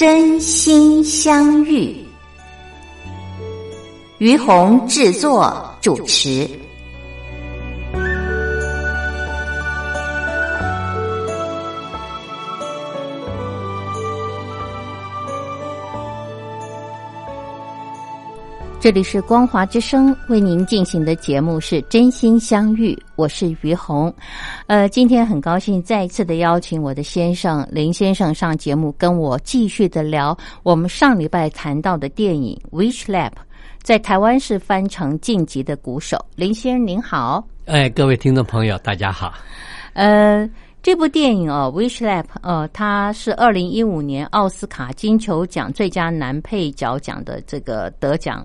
真心相遇，于红制作主持。这里是光华之声为您进行的节目是真心相遇，我是于红。呃，今天很高兴再一次的邀请我的先生林先生上节目，跟我继续的聊我们上礼拜谈到的电影《Witch Lab》，在台湾是翻成《晋级的鼓手》。林先生您好，哎，各位听众朋友大家好。呃，这部电影哦，《Which Lap》呃，它是二零一五年奥斯卡金球奖最佳男配角奖的这个得奖。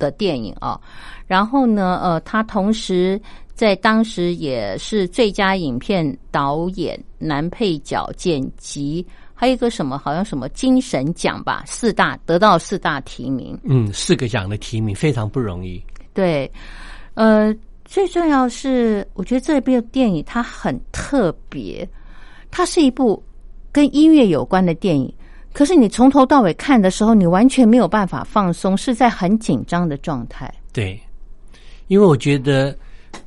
的电影啊，然后呢，呃，他同时在当时也是最佳影片、导演、男配角、剪辑，还有一个什么，好像什么精神奖吧，四大得到四大提名。嗯，四个奖的提名非常不容易。对，呃，最重要是，我觉得这部电影它很特别，它是一部跟音乐有关的电影。可是你从头到尾看的时候，你完全没有办法放松，是在很紧张的状态。对，因为我觉得，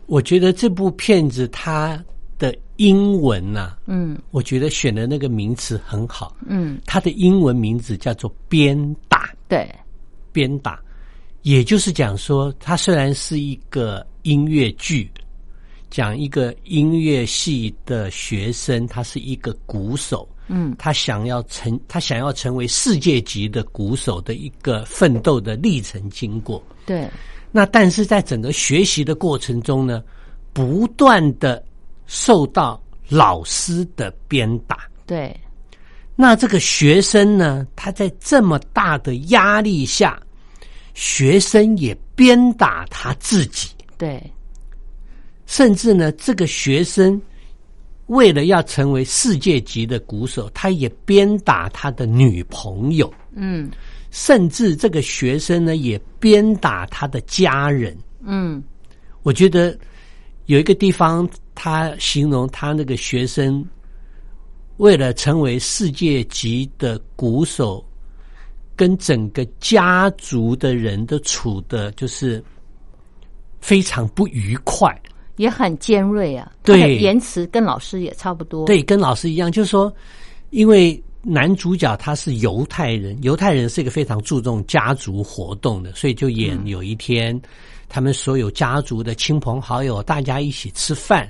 我觉得这部片子它的英文呐，嗯，我觉得选的那个名词很好，嗯，它的英文名字叫做“鞭打”，对，鞭打，也就是讲说，它虽然是一个音乐剧，讲一个音乐系的学生，他是一个鼓手。嗯，他想要成，他想要成为世界级的鼓手的一个奋斗的历程经过。对，那但是在整个学习的过程中呢，不断的受到老师的鞭打。对，那这个学生呢，他在这么大的压力下，学生也鞭打他自己。对，甚至呢，这个学生。为了要成为世界级的鼓手，他也鞭打他的女朋友。嗯，甚至这个学生呢，也鞭打他的家人。嗯，我觉得有一个地方，他形容他那个学生为了成为世界级的鼓手，跟整个家族的人都处的就是非常不愉快。也很尖锐啊，对，言辞跟老师也差不多。对，跟老师一样，就是说，因为男主角他是犹太人，犹太人是一个非常注重家族活动的，所以就演有一天，他们所有家族的亲朋好友大家一起吃饭。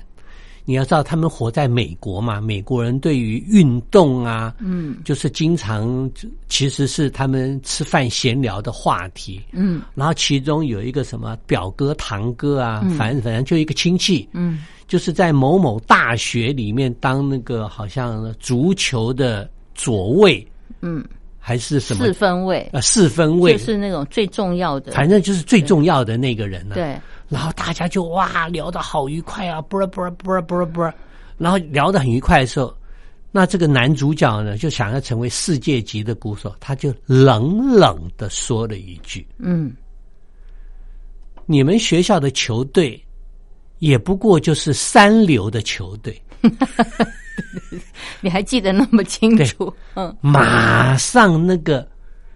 你要知道，他们活在美国嘛？美国人对于运动啊，嗯，就是经常其实是他们吃饭闲聊的话题，嗯。然后其中有一个什么表哥、堂哥啊，反正反正就一个亲戚，嗯，就是在某某大学里面当那个好像足球的左卫，嗯，还是什么四分卫啊？四分卫就是那种最重要的，反正就是最重要的那个人了。对。然后大家就哇聊得好愉快啊，啵啵啵啵啵，然后聊得很愉快的时候，那这个男主角呢就想要成为世界级的鼓手，他就冷冷的说了一句：“嗯，你们学校的球队也不过就是三流的球队。”你还记得那么清楚？嗯，马上那个，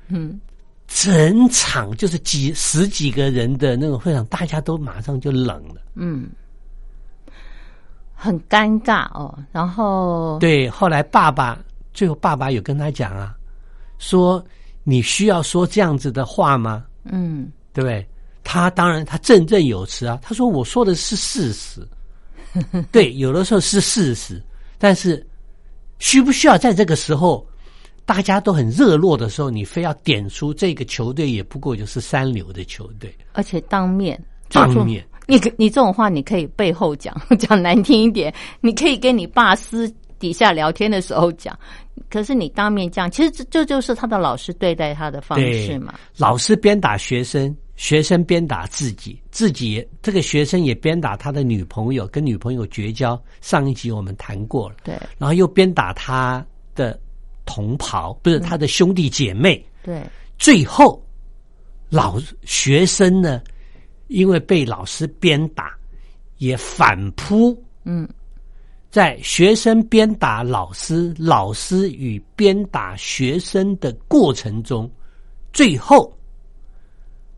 嗯。整场就是几十几个人的那种会场，大家都马上就冷了，嗯，很尴尬哦。然后对，后来爸爸最后爸爸有跟他讲啊，说你需要说这样子的话吗？嗯，对不对？他当然他振振有词啊，他说我说的是事实，对，有的时候是事实，但是需不需要在这个时候？大家都很热络的时候，你非要点出这个球队也不过就是三流的球队，而且当面当面。你你这种话你可以背后讲，讲难听一点，你可以跟你爸私底下聊天的时候讲。可是你当面讲，其实这这就是他的老师对待他的方式嘛。老师鞭打学生，学生鞭打自己，自己这个学生也鞭打他的女朋友，跟女朋友绝交。上一集我们谈过了，对。然后又鞭打他的同袍，不是他的兄弟姐妹，对。最后，老学生呢？因为被老师鞭打，也反扑。嗯，在学生鞭打老师、老师与鞭打学生的过程中，最后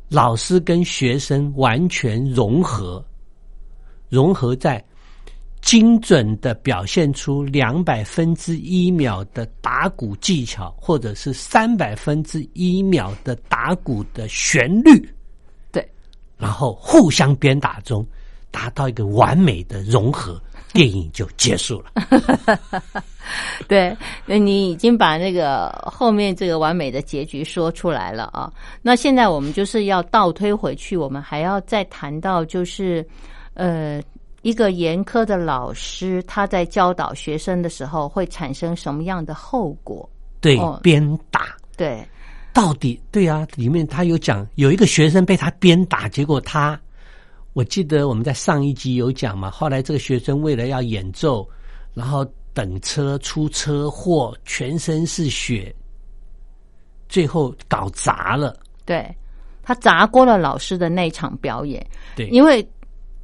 老师跟学生完全融合，融合在精准的表现出两百分之一秒的打鼓技巧，或者是三百分之一秒的打鼓的旋律。对然后互相鞭打中，达到一个完美的融合，电影就结束了。对，那你已经把那个后面这个完美的结局说出来了啊。那现在我们就是要倒推回去，我们还要再谈到，就是呃，一个严苛的老师他在教导学生的时候会产生什么样的后果？对，鞭打。对。到底对啊，里面他有讲，有一个学生被他鞭打，结果他，我记得我们在上一集有讲嘛。后来这个学生为了要演奏，然后等车出车祸，全身是血，最后搞砸了。对，他砸过了老师的那场表演。对，因为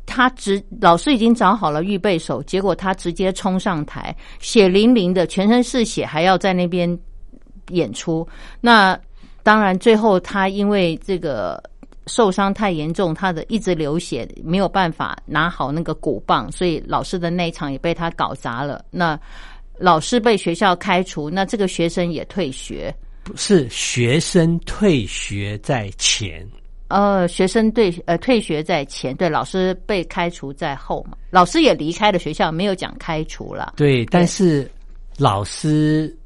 他直老师已经找好了预备手，结果他直接冲上台，血淋淋的，全身是血，还要在那边演出。那当然，最后他因为这个受伤太严重，他的一直流血，没有办法拿好那个鼓棒，所以老师的那一场也被他搞砸了。那老师被学校开除，那这个学生也退学。不是学生退学在前，呃，学生对呃退学在前，对老师被开除在后嘛。老师也离开了学校，没有讲开除了。对，但是老师。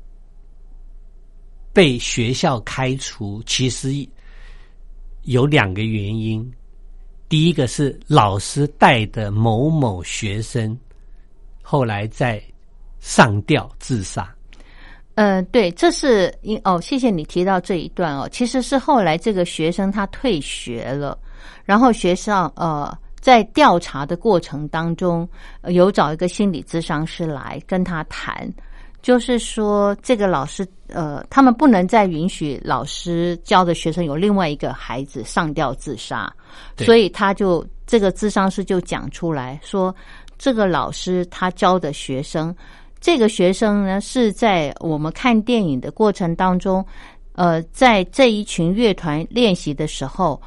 被学校开除，其实有两个原因。第一个是老师带的某某学生后来在上吊自杀。嗯，对，这是因哦，谢谢你提到这一段哦。其实是后来这个学生他退学了，然后学校呃在调查的过程当中有找一个心理咨商师来跟他谈。就是说，这个老师，呃，他们不能再允许老师教的学生有另外一个孩子上吊自杀，所以他就这个咨商师就讲出来说，这个老师他教的学生，这个学生呢是在我们看电影的过程当中，呃，在这一群乐团练习的时候，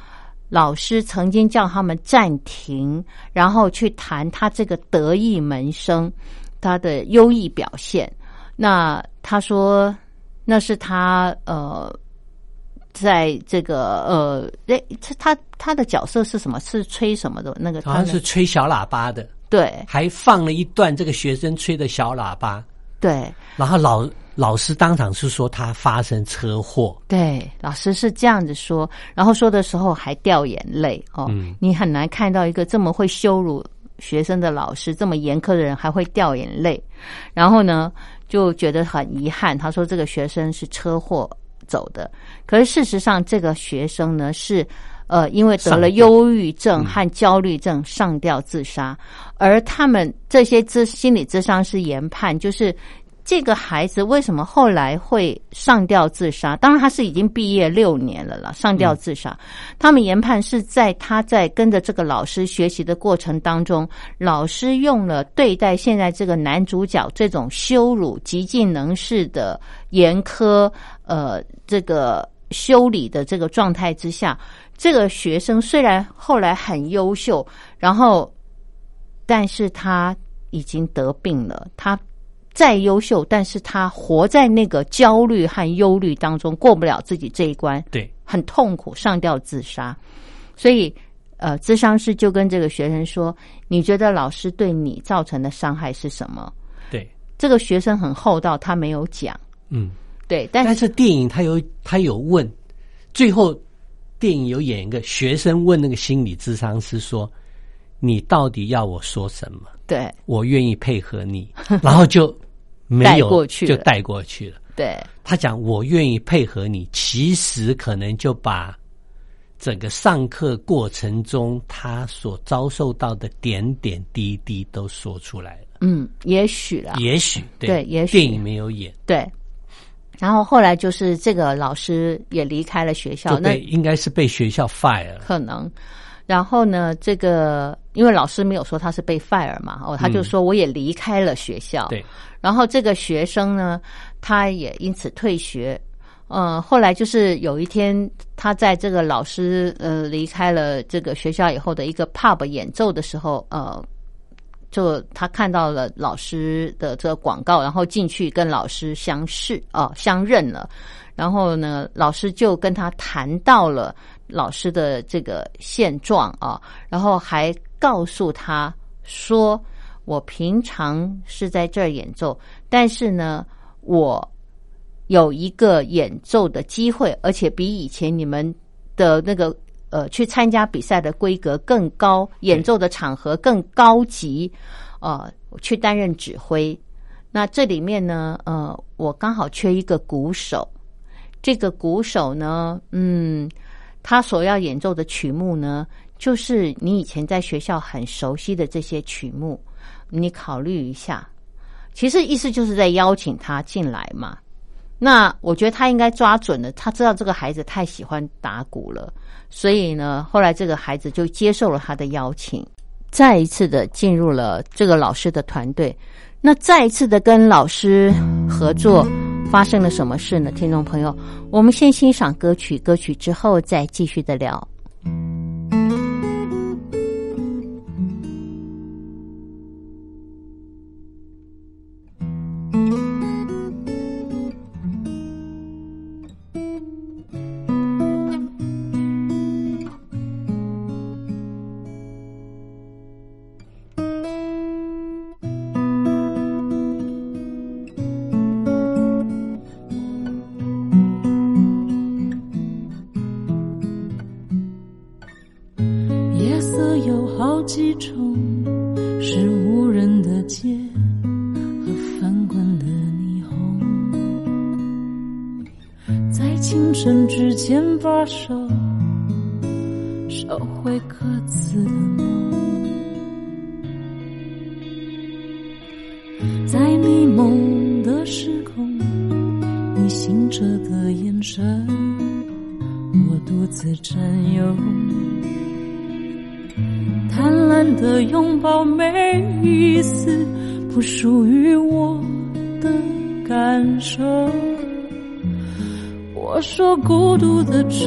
老师曾经叫他们暂停，然后去谈他这个得意门生他的优异表现。那他说，那是他呃，在这个呃，他他他的角色是什么？是吹什么的？那个好像是吹小喇叭的，对，还放了一段这个学生吹的小喇叭，对。然后老老师当场是说他发生车祸，对，老师是这样子说，然后说的时候还掉眼泪哦。你很难看到一个这么会羞辱学生的老师，这么严苛的人还会掉眼泪，然后呢？就觉得很遗憾，他说这个学生是车祸走的，可是事实上这个学生呢是呃因为得了忧郁症和焦虑症上吊自杀，而他们这些咨心理咨商师研判就是。这个孩子为什么后来会上吊自杀？当然，他是已经毕业六年了了，上吊自杀。他们研判是在他在跟着这个老师学习的过程当中，老师用了对待现在这个男主角这种羞辱、极尽能事的严苛，呃，这个修理的这个状态之下，这个学生虽然后来很优秀，然后，但是他已经得病了，他。再优秀，但是他活在那个焦虑和忧虑当中，过不了自己这一关，对，很痛苦，上吊自杀。所以，呃，咨商师就跟这个学生说：“你觉得老师对你造成的伤害是什么？”对，这个学生很厚道，他没有讲。嗯，对。但是电影他有他有问，最后电影有演一个学生问那个心理智商师说：“你到底要我说什么？对我愿意配合你。”然后就没带有过去就带过去了。对他讲我愿意配合你，其实可能就把整个上课过程中他所遭受到的点点滴滴都说出来了。嗯，也许啦，也许对也许电影没有演，对。然后后来就是这个老师也离开了学校，那应该是被学校 fire 了。可能。然后呢，这个因为老师没有说他是被 fire 嘛，哦，他就说我也离开了学校。对，然后这个学生呢，他也因此退学。嗯，后来就是有一天，他在这个老师呃离开了这个学校以后的一个 pub 演奏的时候，呃，就他看到了老师的这个广告，然后进去跟老师相识哦、相认了。然后呢，老师就跟他谈到了老师的这个现状啊，然后还告诉他说：“我平常是在这儿演奏，但是呢，我有一个演奏的机会，而且比以前你们的那个呃去参加比赛的规格更高，演奏的场合更高级，呃，去担任指挥。那这里面呢，呃，我刚好缺一个鼓手。”这个鼓手呢，嗯，他所要演奏的曲目呢，就是你以前在学校很熟悉的这些曲目，你考虑一下。其实意思就是在邀请他进来嘛。那我觉得他应该抓准了，他知道这个孩子太喜欢打鼓了，所以呢，后来这个孩子就接受了他的邀请，再一次的进入了这个老师的团队。那再一次的跟老师合作。发生了什么事呢？听众朋友，我们先欣赏歌曲，歌曲之后再继续的聊。感受。我说孤独的丑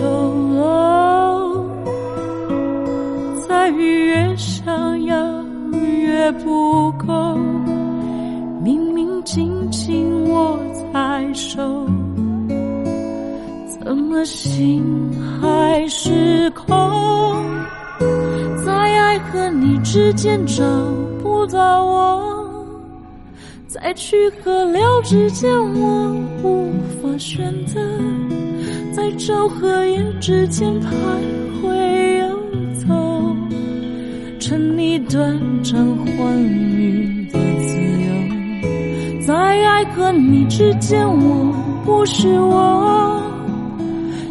陋，在于越想要越不够。明明紧紧握在手，怎么心还是空？在爱和你之间找不到我，在去和留之间我无法选择，在昼和夜之间徘徊游走，趁你短暂欢愉的自由，在爱和你之间我不是我，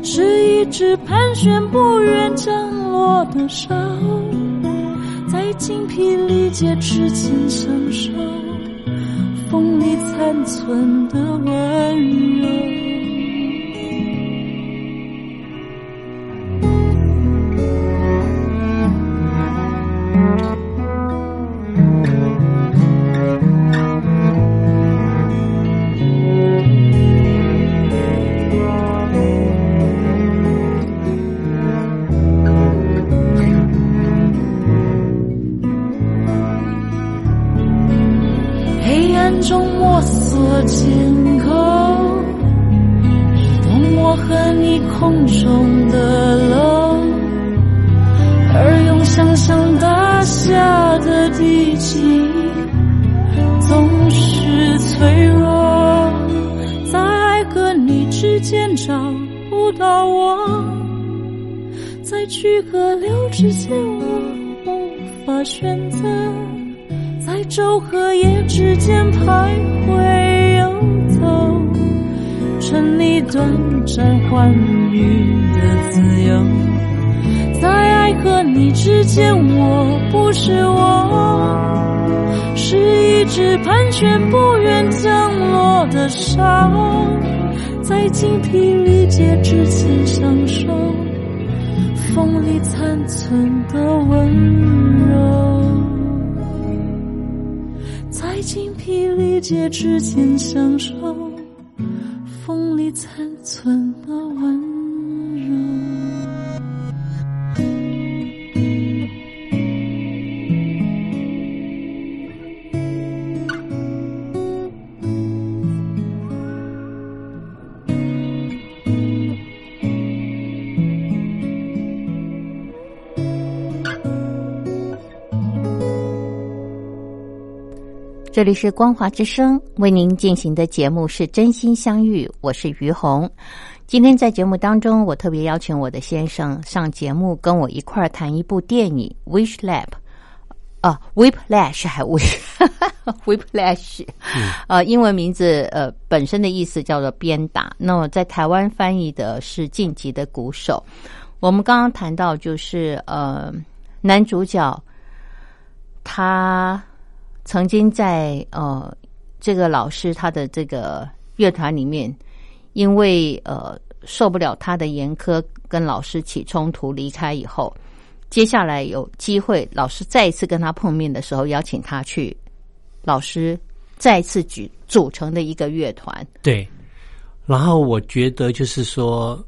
是一只盘旋不愿降落的兽。在精疲力竭之间享受风里残存的温柔。心总是脆弱，在爱和你之间找不到我，在去和留之间，我无法选择，在昼和夜之间徘徊游走，趁你短暂欢愉的自由，在爱和你之间，我不是我，是一只盘旋不愿降落的沙。在精疲力竭之前，享受风里残存的温柔。在精疲力竭之前，享受风里残存的温。这里是光华之声为您进行的节目是真心相遇，我是于红。今天在节目当中，我特别邀请我的先生上节目，跟我一块儿谈一部电影《Wish Lab》啊，Whiplash 还 Whiplash，呃，英文名字呃本身的意思叫做鞭打，那么在台湾翻译的是晋级的鼓手。我们刚刚谈到就是呃男主角他。曾经在呃这个老师他的这个乐团里面，因为呃受不了他的严苛，跟老师起冲突离开以后，接下来有机会老师再一次跟他碰面的时候，邀请他去老师再次组组成的一个乐团。对，然后我觉得就是说，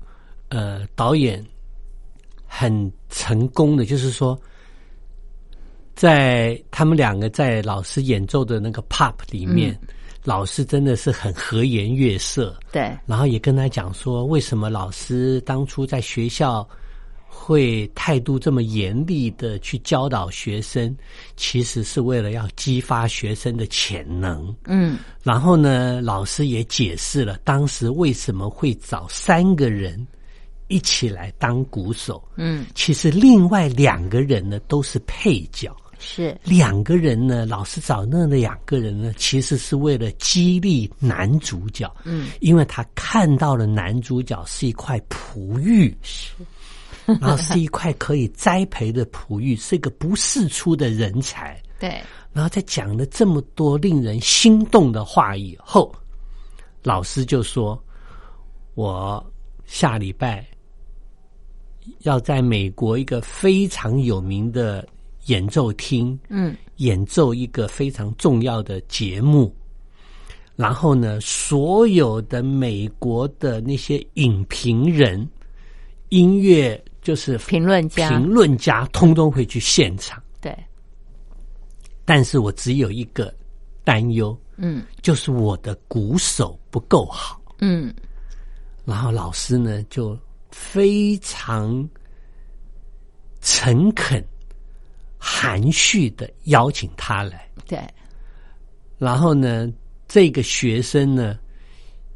呃，导演很成功的，就是说。在他们两个在老师演奏的那个 pop 里面，老师真的是很和颜悦色。对，然后也跟他讲说，为什么老师当初在学校会态度这么严厉的去教导学生，其实是为了要激发学生的潜能。嗯，然后呢，老师也解释了当时为什么会找三个人一起来当鼓手。嗯，其实另外两个人呢都是配角。是两个人呢，老师找那两个人呢，其实是为了激励男主角。嗯，因为他看到了男主角是一块璞玉，是，然后是一块可以栽培的璞玉，是一个不世出的人才。对，然后在讲了这么多令人心动的话以后，老师就说：“我下礼拜要在美国一个非常有名的。”演奏厅，嗯，演奏一个非常重要的节目，然后呢，所有的美国的那些影评人、音乐就是评论家、评论家，通通会去现场。对，但是我只有一个担忧，嗯，就是我的鼓手不够好，嗯，然后老师呢就非常诚恳。含蓄的邀请他来，对，然后呢，这个学生呢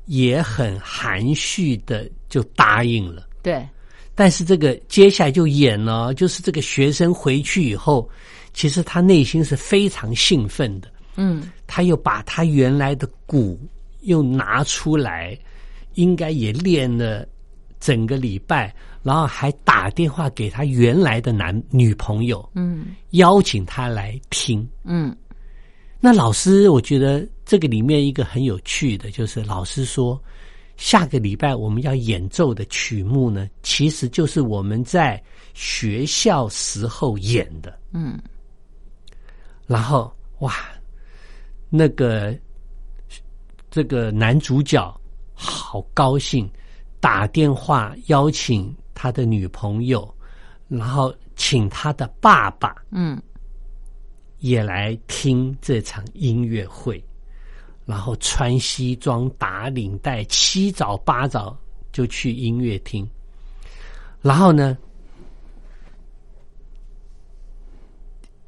也很含蓄的就答应了，对。但是这个接下来就演了，就是这个学生回去以后，其实他内心是非常兴奋的，嗯，他又把他原来的鼓又拿出来，应该也练了整个礼拜。然后还打电话给他原来的男女朋友，嗯，邀请他来听，嗯。那老师，我觉得这个里面一个很有趣的，就是老师说，下个礼拜我们要演奏的曲目呢，其实就是我们在学校时候演的，嗯。然后哇，那个这个男主角好高兴，打电话邀请。他的女朋友，然后请他的爸爸，嗯，也来听这场音乐会，然后穿西装打领带，七早八早就去音乐厅，然后呢，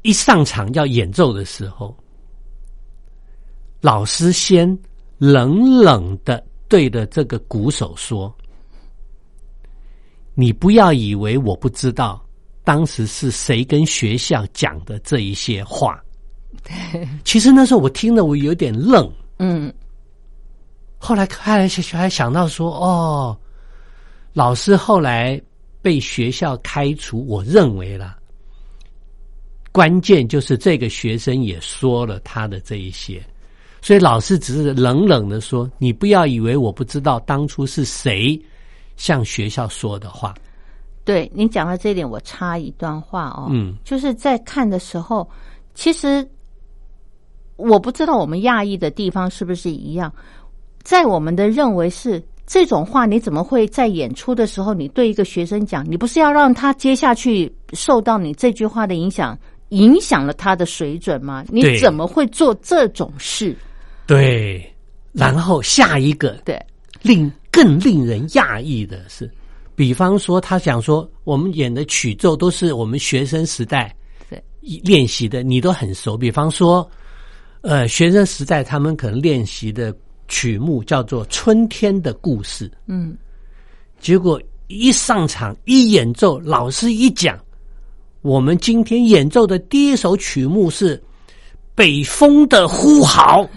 一上场要演奏的时候，老师先冷冷的对着这个鼓手说。你不要以为我不知道，当时是谁跟学校讲的这一些话。其实那时候我听了，我有点愣。嗯，后来后来还想到说，哦，老师后来被学校开除，我认为了，关键就是这个学生也说了他的这一些，所以老师只是冷冷的说：“你不要以为我不知道当初是谁向学校说的话。对你讲到这一点，我插一段话哦，嗯，就是在看的时候，其实我不知道我们亚裔的地方是不是一样，在我们的认为是这种话，你怎么会在演出的时候，你对一个学生讲，你不是要让他接下去受到你这句话的影响，影响了他的水准吗？你怎么会做这种事？对。然后下一个对，令更令人讶异的是，比方说他想说，我们演的曲奏都是我们学生时代对练习的，你都很熟。比方说，呃，学生时代他们可能练习的曲目叫做《春天的故事》，嗯，结果一上场一演奏，老师一讲，我们今天演奏的第一首曲目是《北风的呼号》。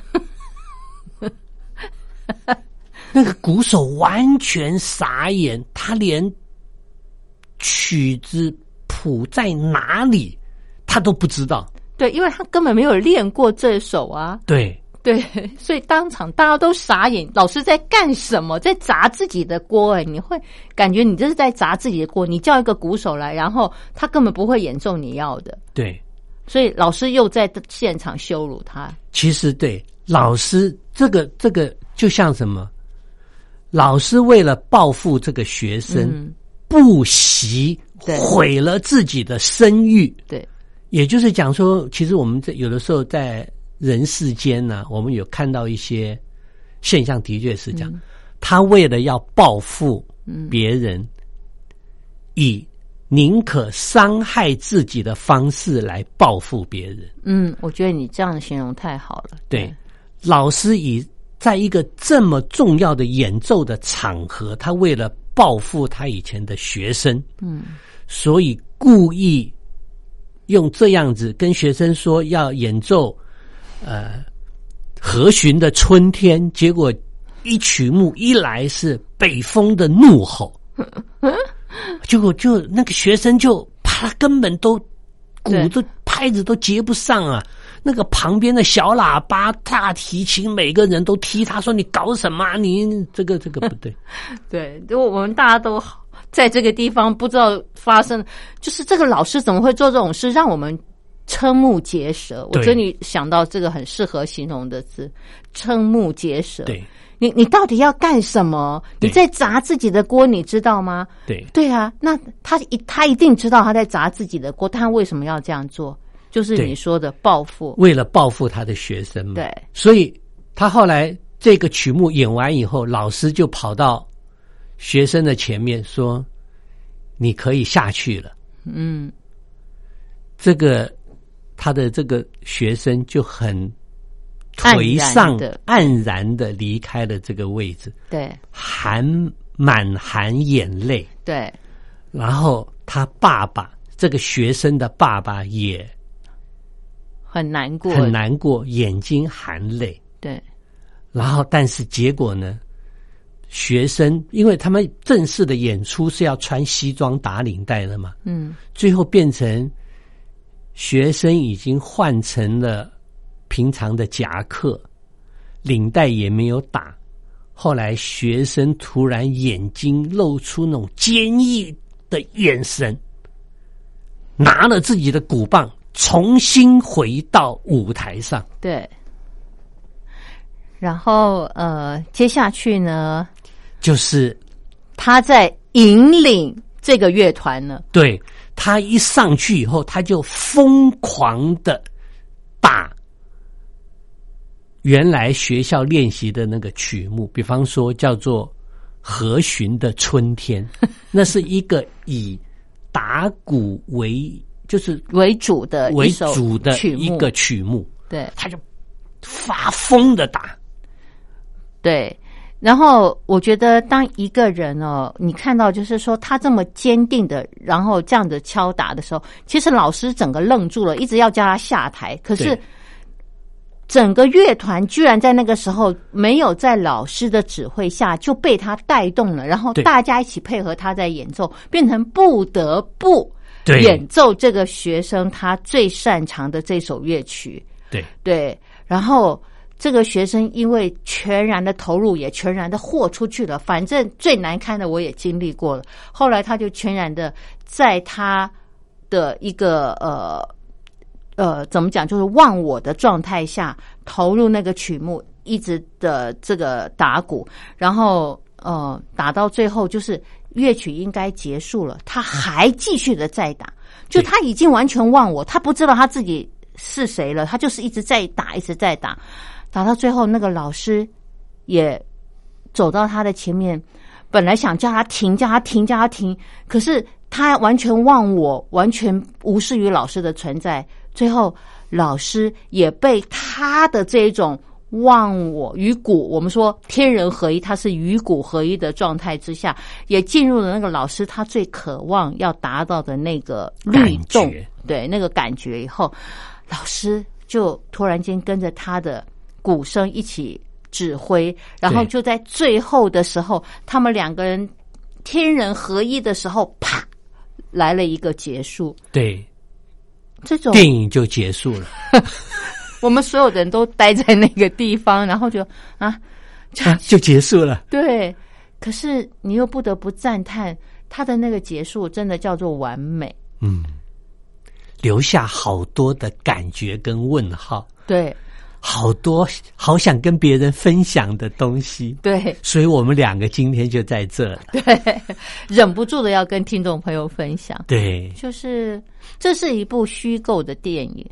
那个鼓手完全傻眼，他连曲子谱在哪里他都不知道。对，因为他根本没有练过这首啊。对对，所以当场大家都傻眼，老师在干什么？在砸自己的锅哎！你会感觉你这是在砸自己的锅。你叫一个鼓手来，然后他根本不会演奏你要的，对，所以老师又在现场羞辱他。其实对老师这个这个就像什么？老师为了报复这个学生，嗯不惜毁了自己的声誉。对，也就是讲说，其实我们在有的时候在人世间呢，我们有看到一些现象，的确是这样。他为了要报复别人，以宁可伤害自己的方式来报复别人。嗯，我觉得你这样的形容太好了。对，老师以在一个这么重要的演奏的场合，他为了报复他以前的学生，嗯，所以故意用这样子跟学生说要演奏呃和弦的春天，结果一曲目一来是北风的怒吼，结果就那个学生就怕他根本都鼓对都拍子都接不上啊。那个旁边的小喇叭、大提琴，每个人都踢他说：“你搞什么啊？你这个这个不对。对，如果我们大家都在这个地方不知道发生，就是这个老师怎么会做这种事，让我们瞠目结舌。我对觉得你想到这个很适合形容的字，瞠目结舌。对你你到底要干什么？你在砸自己的锅，你知道吗？对对啊，那他一他一定知道他在砸自己的锅，他为什么要这样做？就是你说的报复。为了报复他的学生嘛。对，所以他后来这个曲目演完以后，老师就跑到学生的前面说：“你可以下去了。嗯，”这个他的这个学生就很颓丧的、黯然的离开了这个位置，对含满含眼泪。对然后他爸爸，这个学生的爸爸也很难过，很难过，眼睛含泪。对然后，但是结果呢？学生因为他们正式的演出是要穿西装打领带的嘛，嗯最后变成学生已经换成了平常的夹克，领带也没有打。后来学生突然眼睛露出那种坚毅的眼神，拿了自己的鼓棒，重新回到舞台上。对。然后呃，接下去呢，就是他在引领这个乐团呢，对他一上去以后，他就疯狂的把原来学校练习的那个曲目，比方说叫做《和弦的春天》，那是一个以打鼓为就是为主的为主的曲一个曲目，对。他就发疯的打。对，然后我觉得，当一个人哦，你看到就是说他这么坚定的，然后这样子敲打的时候，其实老师整个愣住了，一直要叫他下台。可是整个乐团居然在那个时候没有在老师的指挥下就被他带动了，然后大家一起配合他在演奏，变成不得不对演奏这个学生他最擅长的这首乐曲。对对，然后这个学生因为全然的投入，也全然的豁出去了。反正最难堪的我也经历过了。后来他就全然的在他的一个呃呃怎么讲，就是忘我的状态下投入那个曲目，一直的这个打鼓，然后呃打到最后就是乐曲应该结束了，他还继续的在打，就他已经完全忘我，他不知道他自己是谁了，他就是一直在打，一直在打，打到最后那个老师也走到他的前面，本来想叫他停，叫他停，叫他停，可是他完全忘我，完全无视于老师的存在。最后，老师也被他的这一种忘我与骨，我们说天人合一，他是与骨合一的状态之下，也进入了那个老师他最渴望要达到的那个律动，对那个感觉以后，老师就突然间跟着他的鼓声一起指挥，然后就在最后的时候，他们两个人天人合一的时候，啪，来了一个结束。对，这种电影就结束了，我们所有人都待在那个地方，然后就啊，啊就结束了。对，可是你又不得不赞叹他的那个结束，真的叫做完美。嗯，留下好多的感觉跟问号，对好多好想跟别人分享的东西。对所以我们两个今天就在这了。对，忍不住的要跟听众朋友分享。对，就是这是一部虚构的电影，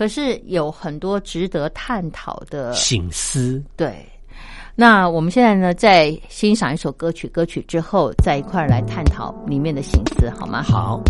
可是有很多值得探讨的。醒思。对，那我们现在呢，在欣赏一首歌曲，歌曲之后再一块儿来探讨里面的心思，好吗？好，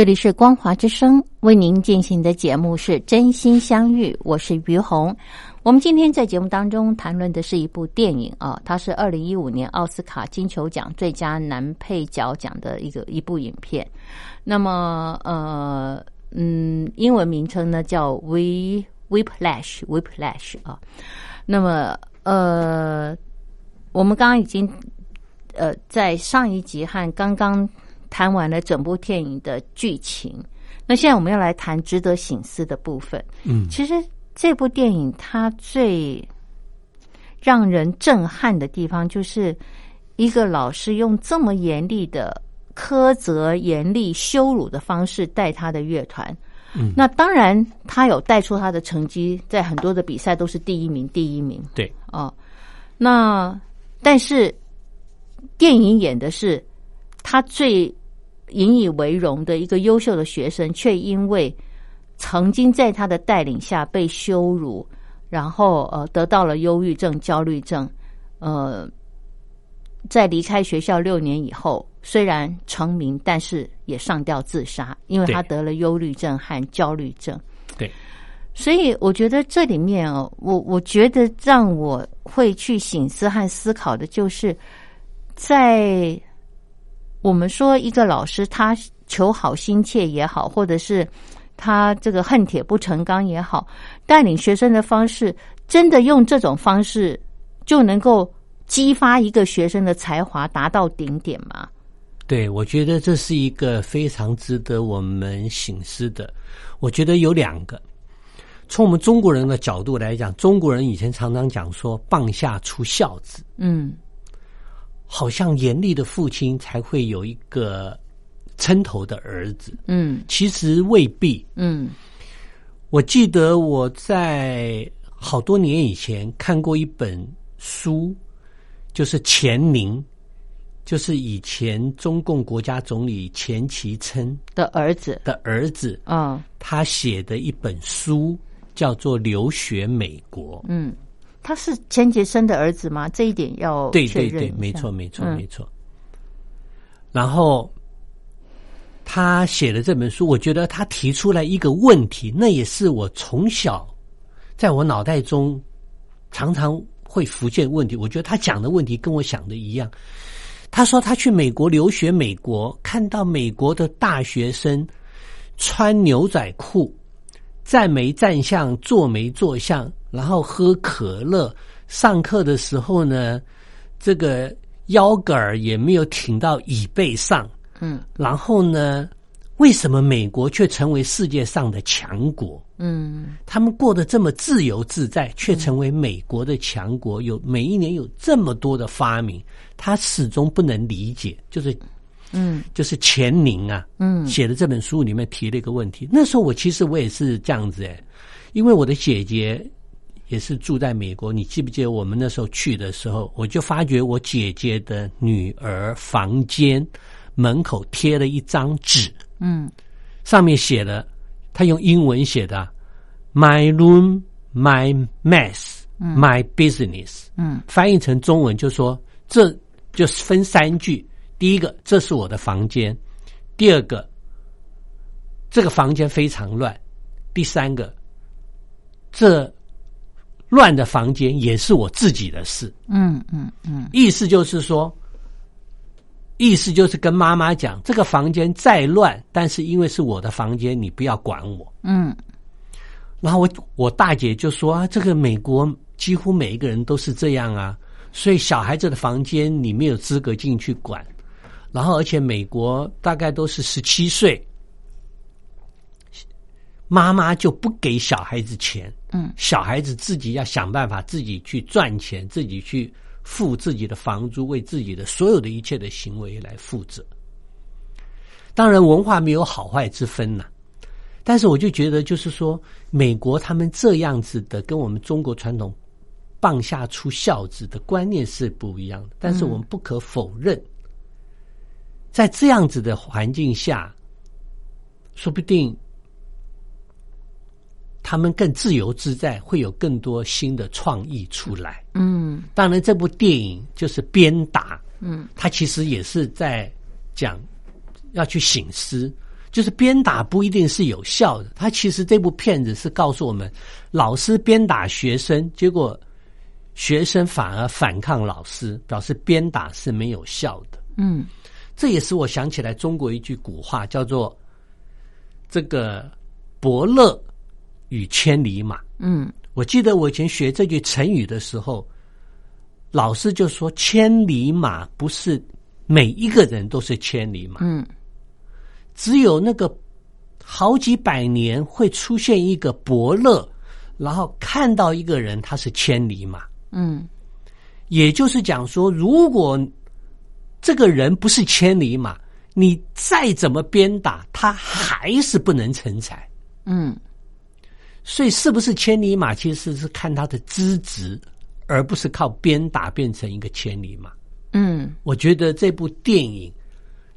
这里是光华之声为您进行的节目是真心相遇，我是于红。我们今天在节目当中谈论的是一部电影啊，它是二零一五年奥斯卡金球奖最佳男配角奖的一个一部影片。那么呃嗯，英文名称呢叫《We Whiplash》，Whiplash 啊。那么呃，我们刚刚已经呃在上一集和刚刚。谈完了整部电影的剧情，那现在我们要来谈值得醒思的部分。嗯，其实这部电影它最让人震撼的地方，就是一个老师用这么严厉的苛责、严厉羞辱的方式带他的乐团。嗯，那当然他有带出他的成绩，在很多的比赛都是第一名，第一名。对，哦，那但是电影演的是他最。引以为荣的一个优秀的学生，却因为曾经在他的带领下被羞辱，然后呃得到了忧郁症、焦虑症，呃，在离开学校六年以后，虽然成名，但是也上吊自杀，因为他得了忧郁症和焦虑症。对，所以我觉得这里面哦，我我觉得让我会去醒思和思考的，就是在。我们说，一个老师他求好心切也好，或者是他这个恨铁不成钢也好，带领学生的方式，真的用这种方式就能够激发一个学生的才华达到顶点吗？对，我觉得这是一个非常值得我们醒思的。我觉得有两个，从我们中国人的角度来讲，中国人以前常常讲说“棒下出孝子”，嗯。好像严厉的父亲才会有一个称头的儿子，嗯，其实未必，嗯。我记得我在好多年以前看过一本书，就是钱宁，就是以前中共国家总理钱其琛的儿子。的儿子，啊，他写的一本书叫做《留学美国》，嗯。他是钱杰生的儿子吗？这一点要对对对，没错没错没错。然后他写的这本书，我觉得他提出来一个问题，那也是我从小在我脑袋中常常会浮现问题。我觉得他讲的问题跟我想的一样。他说他去美国留学，美国看到美国的大学生穿牛仔裤，站没站相，坐没坐相。然后喝可乐，上课的时候呢，这个腰杆儿也没有挺到椅背上。嗯，然后呢，为什么美国却成为世界上的强国？嗯，他们过得这么自由自在，却成为美国的强国。有每一年有这么多的发明，他始终不能理解。就是，嗯，就是钱宁啊，嗯，写的这本书里面提了一个问题。那时候我其实我也是这样子哎，因为我的姐姐。也是住在美国，你记不记得我们那时候去的时候，我就发觉我姐姐的女儿房间门口贴了一张纸，嗯，上面写了，他用英文写的，My room, my mess, my business，嗯，翻译成中文就说，这就是分三句，第一个，这是我的房间；第二个，这个房间非常乱；第三个，这。乱的房间也是我自己的事。嗯嗯嗯，意思就是说，意思就是跟妈妈讲，这个房间再乱，但是因为是我的房间，你不要管我。嗯。然后我我大姐就说啊，这个美国几乎每一个人都是这样啊，所以小孩子的房间你没有资格进去管。然后而且美国大概都是十七岁。妈妈就不给小孩子钱，嗯，小孩子自己要想办法自己去赚钱，自己去付自己的房租，为自己的所有的一切的行为来负责。当然，文化没有好坏之分呐，但是我就觉得，就是说，美国他们这样子的，跟我们中国传统“棒下出孝子”的观念是不一样的。但是我们不可否认，在这样子的环境下，说不定。他们更自由自在，会有更多新的创意出来。嗯，当然，这部电影就是鞭打。嗯，他其实也是在讲要去醒思，就是鞭打不一定是有效的。他其实这部片子是告诉我们，老师鞭打学生，结果学生反而反抗老师，表示鞭打是没有效的。嗯这也使我想起来中国一句古话，叫做“这个伯乐与千里马”。嗯我记得我以前学这句成语的时候，老师就说：“千里马不是每一个人都是千里马，嗯只有那个好几百年会出现一个伯乐，然后看到一个人他是千里马。嗯也就是讲说，如果这个人不是千里马，你再怎么鞭打他，还是不能成才。嗯所以，是不是千里马，其实是看他的资质，而不是靠鞭打变成一个千里马。嗯我觉得这部电影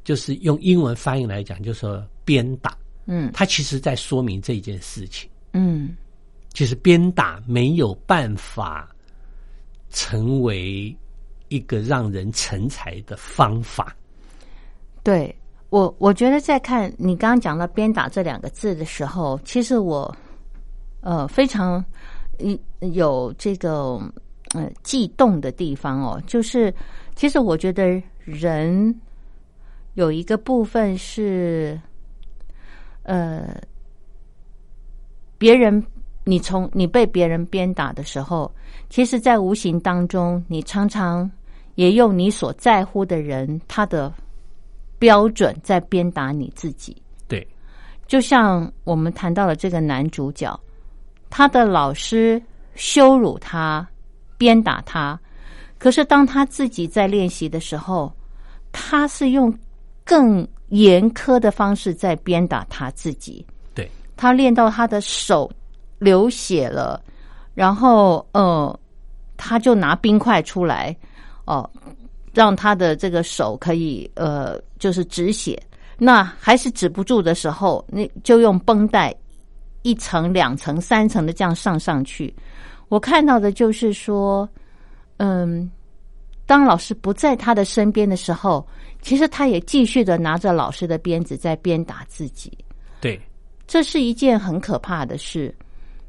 就是用英文翻译来讲，就说鞭打，嗯它其实在说明这件事情。嗯其实鞭打没有办法成为一个让人成才的方法。对我，我觉得在看你刚刚讲到“鞭打”这两个字的时候，其实我呃非常嗯有这个呃悸动的地方哦，就是其实我觉得人有一个部分是呃别人。你从你被别人鞭打的时候，其实，在无形当中，你常常也用你所在乎的人他的标准在鞭打你自己。对，就像我们谈到了这个男主角，他的老师羞辱他、鞭打他，可是当他自己在练习的时候，他是用更严苛的方式在鞭打他自己。对，他练到他的手流血了，然后呃，他就拿冰块出来，哦、让他的这个手可以呃，就是止血。那还是止不住的时候，那就用绷带一层、两层、三层的这样上上去。我看到的就是说，嗯，当老师不在他的身边的时候，其实他也继续的拿着老师的鞭子在鞭打自己。对，这是一件很可怕的事。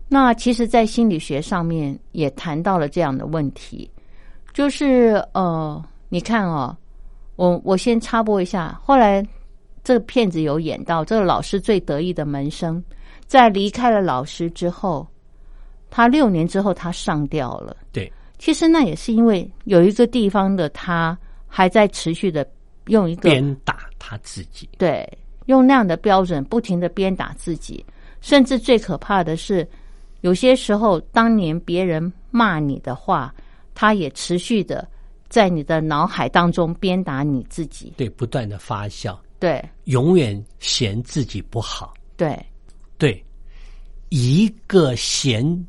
那其实，在心理学上面也谈到了这样的问题，就是呃，你看哦，我我先插播一下，后来这个骗子有演到，这个老师最得意的门生，在离开了老师之后，他六年之后他上吊了。对，其实那也是因为有一个地方的他还在持续的用一个鞭打他自己。对，用那样的标准不停的鞭打自己，甚至最可怕的是，有些时候当年别人骂你的话，他也持续的在你的脑海当中鞭打你自己。对，不断的发酵，对永远嫌自己不好。对，对，一个嫌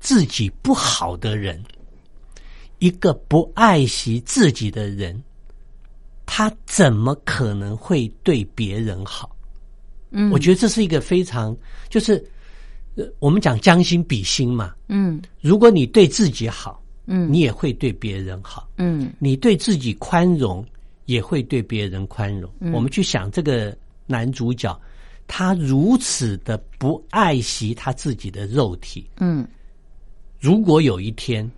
自己不好的人，一个不爱惜自己的人，他怎么可能会对别人好？嗯，我觉得这是一个非常，就是呃，我们讲将心比心嘛。嗯如果你对自己好，嗯你也会对别人好；嗯你对自己宽容，也会对别人宽容。嗯我们去想这个男主角，他如此的不爱惜他自己的肉体，嗯如果有一天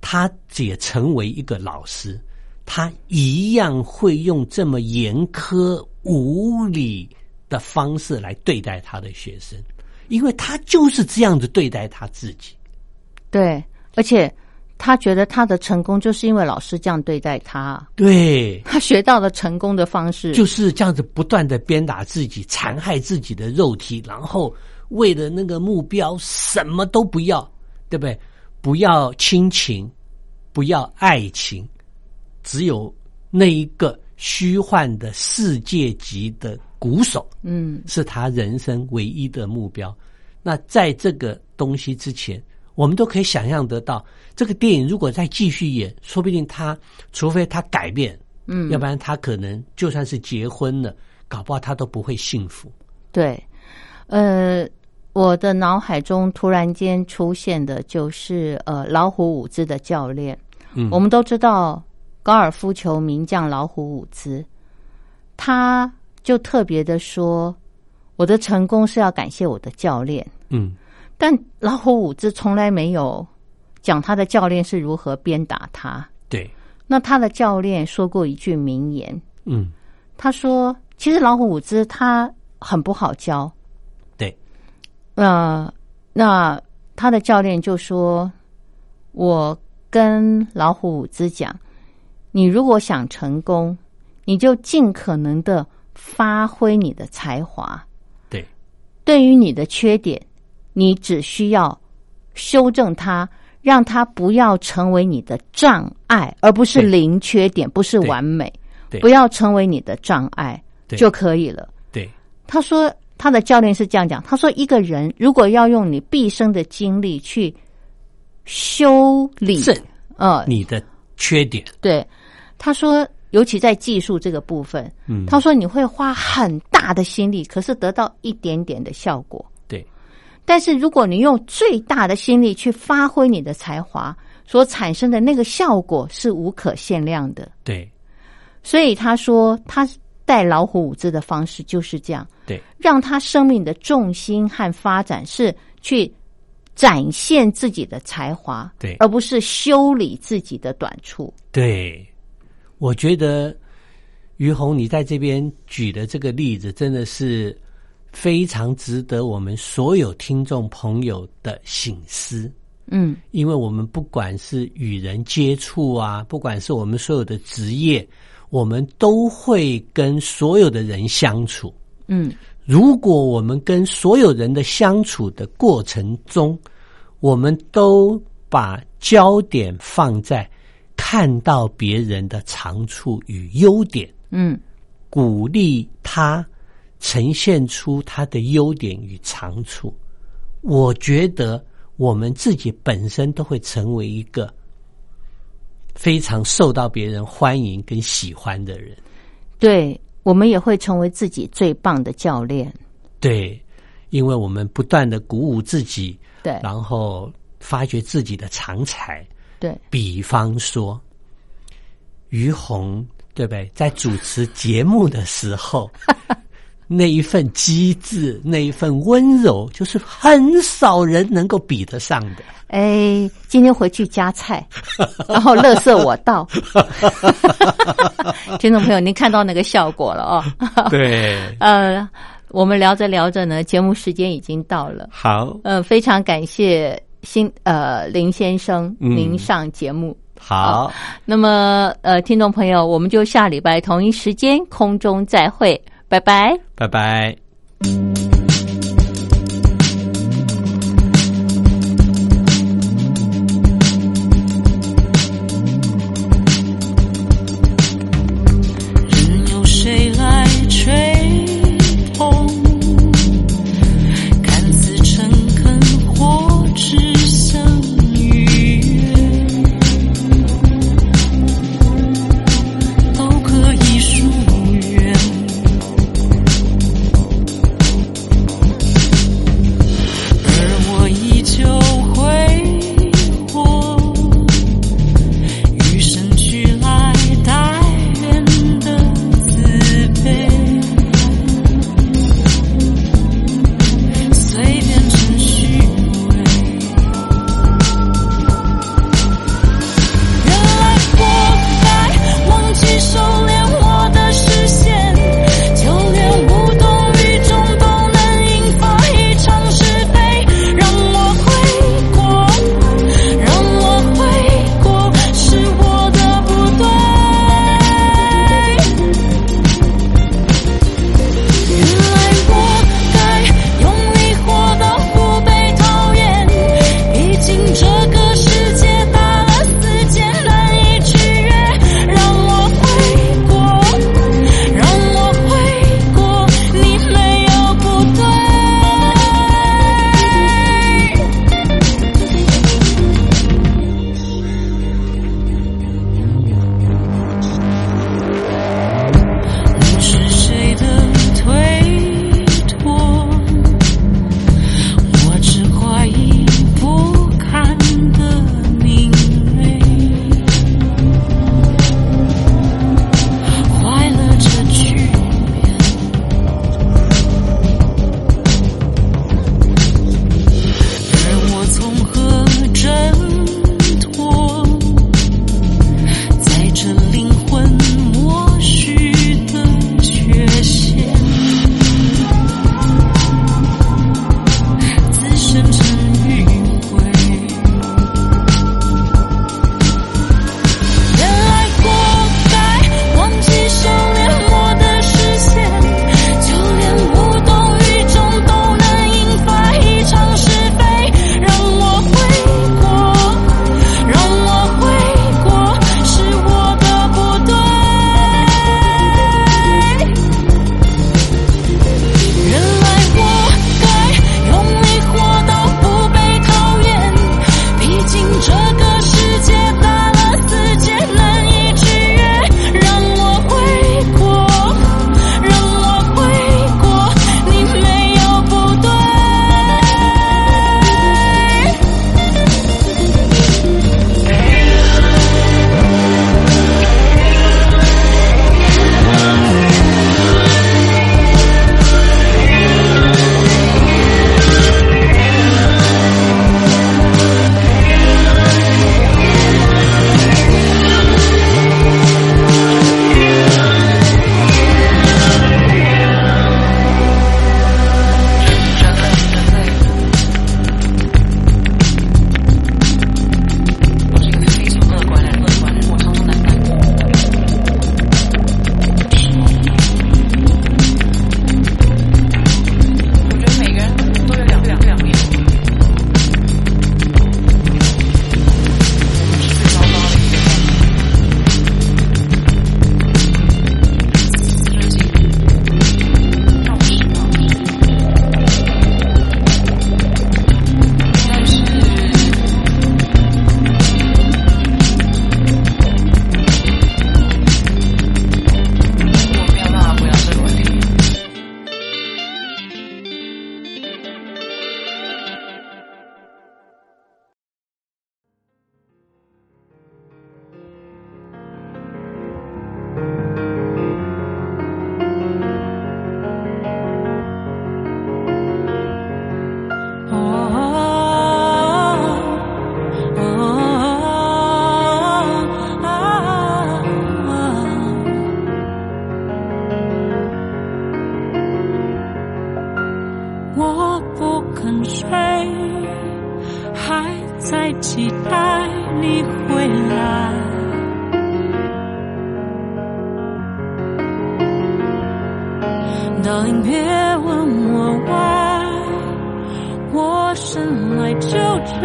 他也成为一个老师，他一样会用这么严苛无理的方式来对待他的学生，因为他就是这样子对待他自己。对，而且他觉得他的成功就是因为老师这样对待他，对，他学到了成功的方式。就是这样子不断的鞭打自己，残害自己的肉体，然后为了那个目标什么都不要，对不对？不要亲情，不要爱情，只有那一个虚幻的世界级的鼓手，嗯是他人生唯一的目标。那在这个东西之前，我们都可以想象得到，这个电影如果再继续演，说不定他除非他改变，嗯，要不然他可能就算是结婚了，搞不好他都不会幸福。对，呃，我的脑海中突然间出现的就是呃老虎伍兹的教练。嗯我们都知道高尔夫球名将老虎伍兹，他就特别的说，我的成功是要感谢我的教练。嗯但老虎伍兹从来没有讲他的教练是如何鞭打他。对，那他的教练说过一句名言，嗯他说：“其实老虎伍兹他很不好教。对，呃，那他的教练就说：‘我跟老虎伍兹讲，你如果想成功，你就尽可能的发挥你的才华。对，对于你的缺点，你只需要修正它，让它不要成为你的障碍，而不是零缺点，不是完美，不要成为你的障碍就可以了。对，他说他的教练是这样讲，他说一个人如果要用你毕生的精力去修理，正呃，你的缺点，对，他说尤其在技术这个部分，嗯，他说你会花很大的心力，可是得到一点点的效果。对，但是如果你用最大的心力去发挥你的才华，所产生的那个效果是无可限量的。对，所以他说，他带老虎舞姿的方式就是这样，对，让他生命的重心和发展是去展现自己的才华，对而不是修理自己的短处。对，我觉得于红你在这边举的这个例子，真的是非常值得我们所有听众朋友的醒思。嗯因为我们不管是与人接触啊，不管是我们所有的职业，我们都会跟所有的人相处。嗯如果我们跟所有人的相处的过程中，我们都把焦点放在看到别人的长处与优点，嗯鼓励他呈现出他的优点与长处，我觉得我们自己本身都会成为一个非常受到别人欢迎跟喜欢的人。对，我们也会成为自己最棒的教练。对，因为我们不断的鼓舞自己，对然后发掘自己的长才。对，比方说，于红，对不对？在主持节目的时候，那一份机智，那一份温柔，就是很少人能够比得上的。哎，今天回去夹菜，然后乐色我倒。听众朋友，您看到那个效果了哦。对，呃，我们聊着聊着呢，节目时间已经到了。好，呃，非常感谢新呃林先生嗯您上节目。好，那么呃，听众朋友，我们就下礼拜同一时间空中再会，拜拜。拜拜。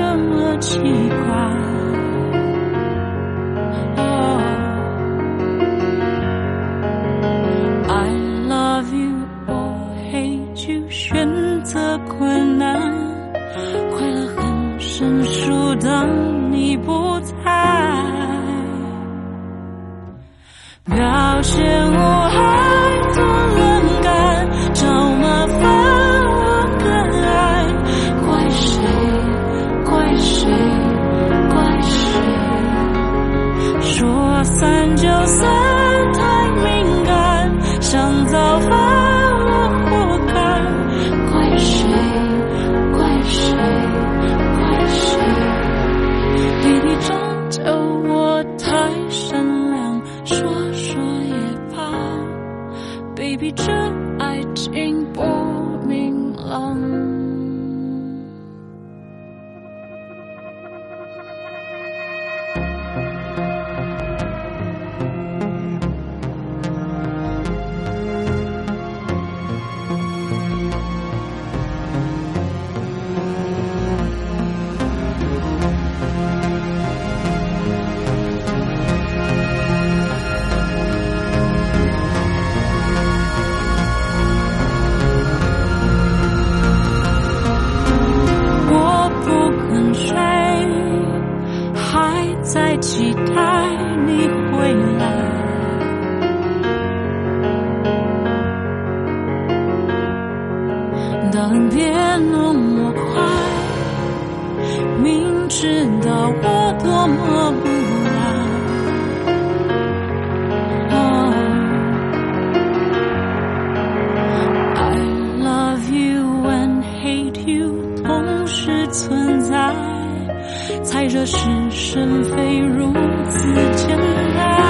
怎么去？当别那么快，明知道我多么不啊。I love you and hate you 同时存在，才惹是生非如此简单。